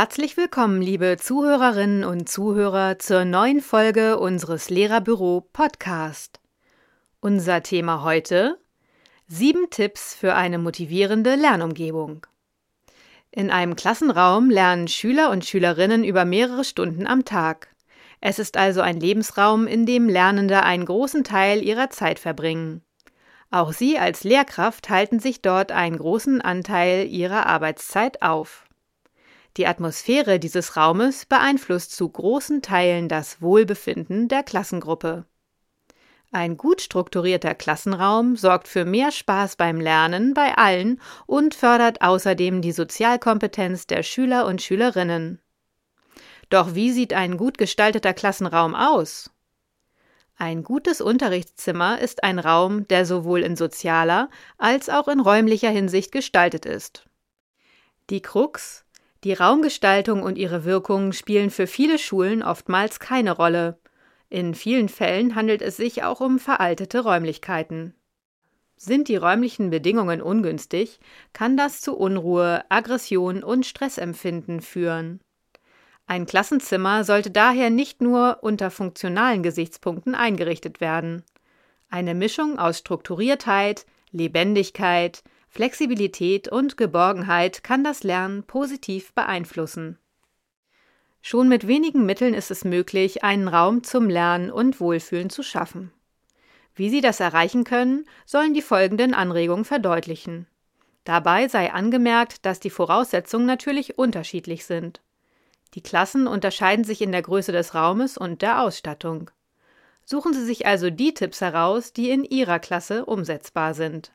Herzlich willkommen, liebe Zuhörerinnen und Zuhörer, zur neuen Folge unseres Lehrerbüro Podcast. Unser Thema heute Sieben Tipps für eine motivierende Lernumgebung. In einem Klassenraum lernen Schüler und Schülerinnen über mehrere Stunden am Tag. Es ist also ein Lebensraum, in dem Lernende einen großen Teil ihrer Zeit verbringen. Auch sie als Lehrkraft halten sich dort einen großen Anteil ihrer Arbeitszeit auf. Die Atmosphäre dieses Raumes beeinflusst zu großen Teilen das Wohlbefinden der Klassengruppe. Ein gut strukturierter Klassenraum sorgt für mehr Spaß beim Lernen bei allen und fördert außerdem die Sozialkompetenz der Schüler und Schülerinnen. Doch wie sieht ein gut gestalteter Klassenraum aus? Ein gutes Unterrichtszimmer ist ein Raum, der sowohl in sozialer als auch in räumlicher Hinsicht gestaltet ist. Die Krux die Raumgestaltung und ihre Wirkung spielen für viele Schulen oftmals keine Rolle. In vielen Fällen handelt es sich auch um veraltete Räumlichkeiten. Sind die räumlichen Bedingungen ungünstig, kann das zu Unruhe, Aggression und Stressempfinden führen. Ein Klassenzimmer sollte daher nicht nur unter funktionalen Gesichtspunkten eingerichtet werden. Eine Mischung aus Strukturiertheit, Lebendigkeit, Flexibilität und Geborgenheit kann das Lernen positiv beeinflussen. Schon mit wenigen Mitteln ist es möglich, einen Raum zum Lernen und Wohlfühlen zu schaffen. Wie Sie das erreichen können, sollen die folgenden Anregungen verdeutlichen. Dabei sei angemerkt, dass die Voraussetzungen natürlich unterschiedlich sind. Die Klassen unterscheiden sich in der Größe des Raumes und der Ausstattung. Suchen Sie sich also die Tipps heraus, die in Ihrer Klasse umsetzbar sind.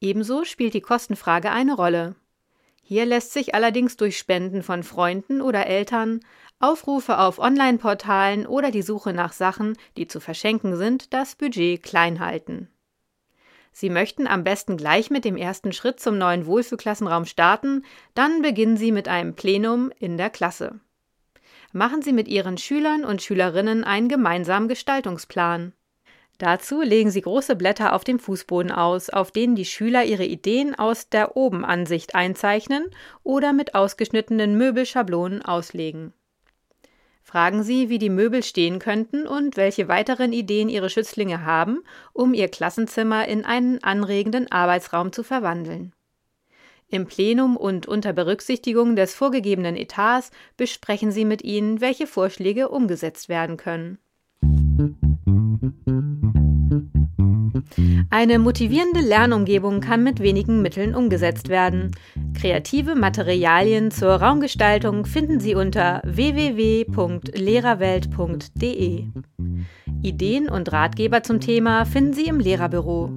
Ebenso spielt die Kostenfrage eine Rolle. Hier lässt sich allerdings durch Spenden von Freunden oder Eltern, Aufrufe auf Online-Portalen oder die Suche nach Sachen, die zu verschenken sind, das Budget klein halten. Sie möchten am besten gleich mit dem ersten Schritt zum neuen Wohlfühlklassenraum starten, dann beginnen Sie mit einem Plenum in der Klasse. Machen Sie mit Ihren Schülern und Schülerinnen einen gemeinsamen Gestaltungsplan. Dazu legen Sie große Blätter auf dem Fußboden aus, auf denen die Schüler ihre Ideen aus der Obenansicht einzeichnen oder mit ausgeschnittenen Möbelschablonen auslegen. Fragen Sie, wie die Möbel stehen könnten und welche weiteren Ideen Ihre Schützlinge haben, um Ihr Klassenzimmer in einen anregenden Arbeitsraum zu verwandeln. Im Plenum und unter Berücksichtigung des vorgegebenen Etats besprechen Sie mit ihnen, welche Vorschläge umgesetzt werden können. Eine motivierende Lernumgebung kann mit wenigen Mitteln umgesetzt werden. Kreative Materialien zur Raumgestaltung finden Sie unter www.lehrerwelt.de. Ideen und Ratgeber zum Thema finden Sie im Lehrerbüro.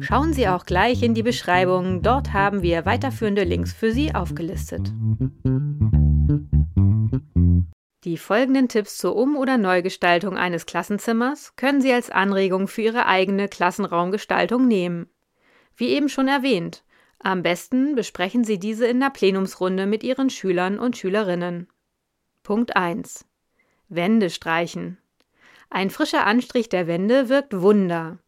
Schauen Sie auch gleich in die Beschreibung, dort haben wir weiterführende Links für Sie aufgelistet. Die folgenden Tipps zur Um- oder Neugestaltung eines Klassenzimmers können Sie als Anregung für Ihre eigene Klassenraumgestaltung nehmen. Wie eben schon erwähnt, am besten besprechen Sie diese in der Plenumsrunde mit Ihren Schülern und Schülerinnen. Punkt 1. Wände streichen. Ein frischer Anstrich der Wände wirkt Wunder.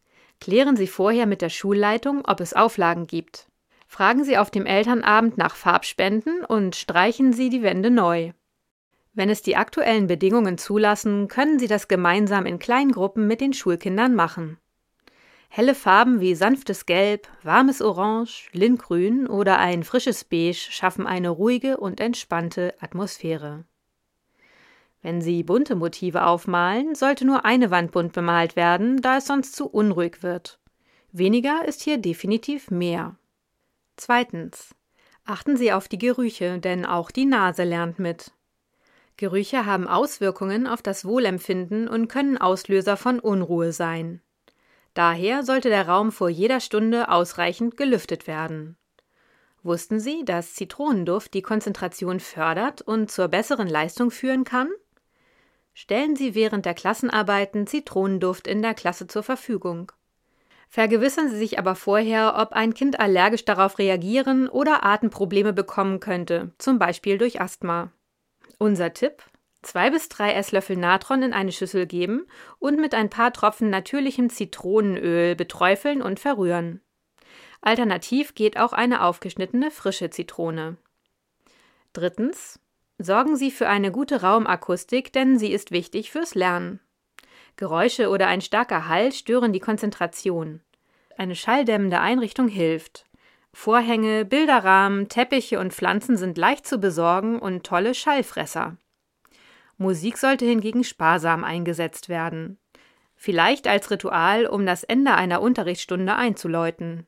Klären Sie vorher mit der Schulleitung, ob es Auflagen gibt. Fragen Sie auf dem Elternabend nach Farbspenden und streichen Sie die Wände neu. Wenn es die aktuellen Bedingungen zulassen, können Sie das gemeinsam in kleinen Gruppen mit den Schulkindern machen. Helle Farben wie sanftes Gelb, warmes Orange, Lindgrün oder ein frisches Beige schaffen eine ruhige und entspannte Atmosphäre. Wenn Sie bunte Motive aufmalen, sollte nur eine Wand bunt bemalt werden, da es sonst zu unruhig wird. Weniger ist hier definitiv mehr. Zweitens. Achten Sie auf die Gerüche, denn auch die Nase lernt mit. Gerüche haben Auswirkungen auf das Wohlempfinden und können Auslöser von Unruhe sein. Daher sollte der Raum vor jeder Stunde ausreichend gelüftet werden. Wussten Sie, dass Zitronenduft die Konzentration fördert und zur besseren Leistung führen kann? Stellen Sie während der Klassenarbeiten Zitronenduft in der Klasse zur Verfügung. Vergewissern Sie sich aber vorher, ob ein Kind allergisch darauf reagieren oder Atemprobleme bekommen könnte, zum Beispiel durch Asthma. Unser Tipp: zwei bis drei Esslöffel Natron in eine Schüssel geben und mit ein paar Tropfen natürlichem Zitronenöl beträufeln und verrühren. Alternativ geht auch eine aufgeschnittene frische Zitrone. Drittens. Sorgen Sie für eine gute Raumakustik, denn sie ist wichtig fürs Lernen. Geräusche oder ein starker Hall stören die Konzentration. Eine schalldämmende Einrichtung hilft. Vorhänge, Bilderrahmen, Teppiche und Pflanzen sind leicht zu besorgen und tolle Schallfresser. Musik sollte hingegen sparsam eingesetzt werden. Vielleicht als Ritual, um das Ende einer Unterrichtsstunde einzuläuten.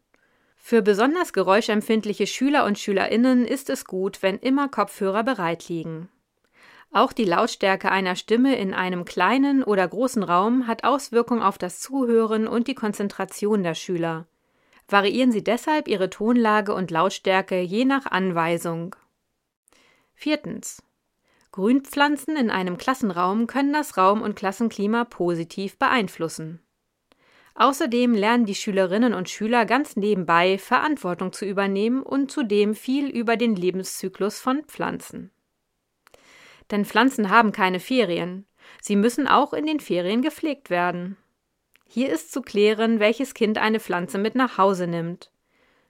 Für besonders geräuschempfindliche Schüler und Schülerinnen ist es gut, wenn immer Kopfhörer bereit liegen. Auch die Lautstärke einer Stimme in einem kleinen oder großen Raum hat Auswirkungen auf das Zuhören und die Konzentration der Schüler. Variieren Sie deshalb Ihre Tonlage und Lautstärke je nach Anweisung. Viertens. Grünpflanzen in einem Klassenraum können das Raum- und Klassenklima positiv beeinflussen. Außerdem lernen die Schülerinnen und Schüler ganz nebenbei Verantwortung zu übernehmen und zudem viel über den Lebenszyklus von Pflanzen. Denn Pflanzen haben keine Ferien. Sie müssen auch in den Ferien gepflegt werden. Hier ist zu klären, welches Kind eine Pflanze mit nach Hause nimmt.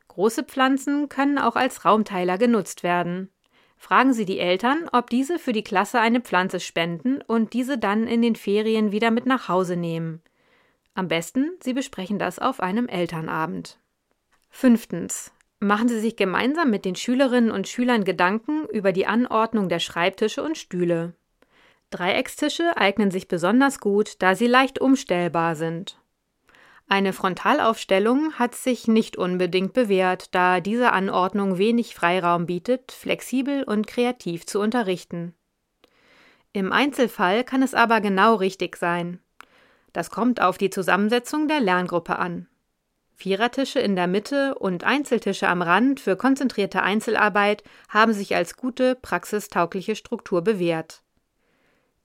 Große Pflanzen können auch als Raumteiler genutzt werden. Fragen Sie die Eltern, ob diese für die Klasse eine Pflanze spenden und diese dann in den Ferien wieder mit nach Hause nehmen. Am besten, Sie besprechen das auf einem Elternabend. Fünftens. Machen Sie sich gemeinsam mit den Schülerinnen und Schülern Gedanken über die Anordnung der Schreibtische und Stühle. Dreieckstische eignen sich besonders gut, da sie leicht umstellbar sind. Eine Frontalaufstellung hat sich nicht unbedingt bewährt, da diese Anordnung wenig Freiraum bietet, flexibel und kreativ zu unterrichten. Im Einzelfall kann es aber genau richtig sein. Das kommt auf die Zusammensetzung der Lerngruppe an. Vierertische in der Mitte und Einzeltische am Rand für konzentrierte Einzelarbeit haben sich als gute, praxistaugliche Struktur bewährt.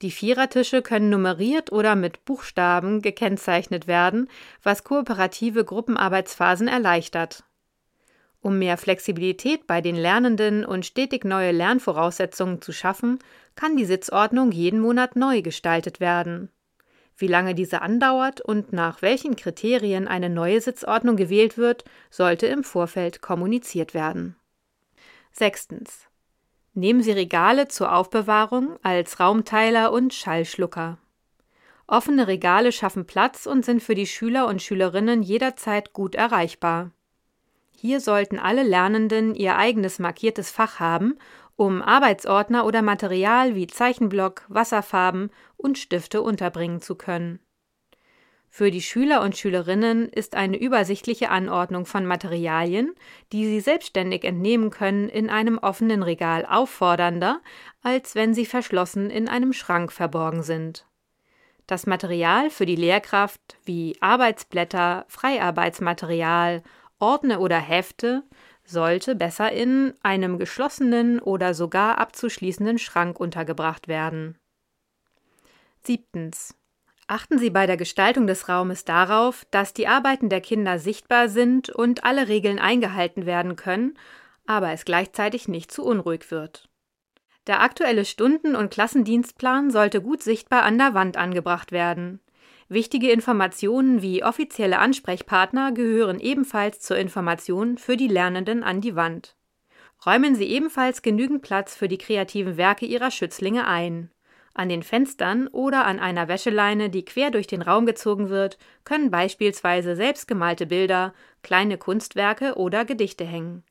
Die Vierertische können nummeriert oder mit Buchstaben gekennzeichnet werden, was kooperative Gruppenarbeitsphasen erleichtert. Um mehr Flexibilität bei den Lernenden und stetig neue Lernvoraussetzungen zu schaffen, kann die Sitzordnung jeden Monat neu gestaltet werden. Wie lange diese andauert und nach welchen Kriterien eine neue Sitzordnung gewählt wird, sollte im Vorfeld kommuniziert werden. Sechstens. Nehmen Sie Regale zur Aufbewahrung als Raumteiler und Schallschlucker. Offene Regale schaffen Platz und sind für die Schüler und Schülerinnen jederzeit gut erreichbar. Hier sollten alle Lernenden ihr eigenes markiertes Fach haben, um Arbeitsordner oder Material wie Zeichenblock, Wasserfarben und Stifte unterbringen zu können. Für die Schüler und Schülerinnen ist eine übersichtliche Anordnung von Materialien, die sie selbstständig entnehmen können, in einem offenen Regal auffordernder, als wenn sie verschlossen in einem Schrank verborgen sind. Das Material für die Lehrkraft wie Arbeitsblätter, Freiarbeitsmaterial, Ordner oder Hefte sollte besser in einem geschlossenen oder sogar abzuschließenden Schrank untergebracht werden. Siebtens. Achten Sie bei der Gestaltung des Raumes darauf, dass die Arbeiten der Kinder sichtbar sind und alle Regeln eingehalten werden können, aber es gleichzeitig nicht zu unruhig wird. Der aktuelle Stunden- und Klassendienstplan sollte gut sichtbar an der Wand angebracht werden. Wichtige Informationen wie offizielle Ansprechpartner gehören ebenfalls zur Information für die Lernenden an die Wand. Räumen Sie ebenfalls genügend Platz für die kreativen Werke Ihrer Schützlinge ein. An den Fenstern oder an einer Wäscheleine, die quer durch den Raum gezogen wird, können beispielsweise selbstgemalte Bilder, kleine Kunstwerke oder Gedichte hängen.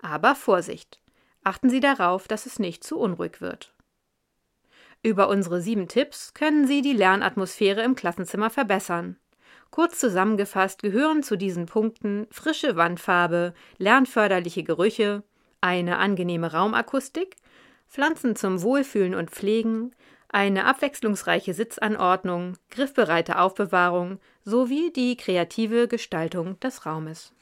Aber Vorsicht! Achten Sie darauf, dass es nicht zu unruhig wird. Über unsere sieben Tipps können Sie die Lernatmosphäre im Klassenzimmer verbessern. Kurz zusammengefasst gehören zu diesen Punkten frische Wandfarbe, lernförderliche Gerüche, eine angenehme Raumakustik, Pflanzen zum Wohlfühlen und Pflegen, eine abwechslungsreiche Sitzanordnung, griffbereite Aufbewahrung sowie die kreative Gestaltung des Raumes.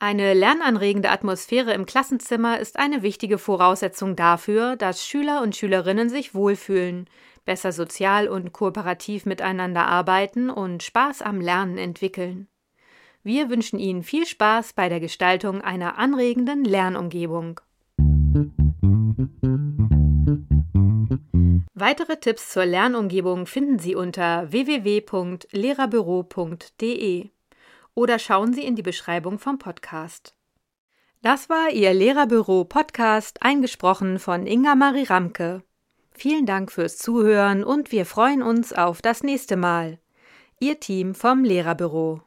Eine lernanregende Atmosphäre im Klassenzimmer ist eine wichtige Voraussetzung dafür, dass Schüler und Schülerinnen sich wohlfühlen, besser sozial und kooperativ miteinander arbeiten und Spaß am Lernen entwickeln. Wir wünschen Ihnen viel Spaß bei der Gestaltung einer anregenden Lernumgebung. Weitere Tipps zur Lernumgebung finden Sie unter www.lehrerbüro.de oder schauen Sie in die Beschreibung vom Podcast. Das war Ihr Lehrerbüro-Podcast, eingesprochen von Inga Marie Ramke. Vielen Dank fürs Zuhören und wir freuen uns auf das nächste Mal. Ihr Team vom Lehrerbüro.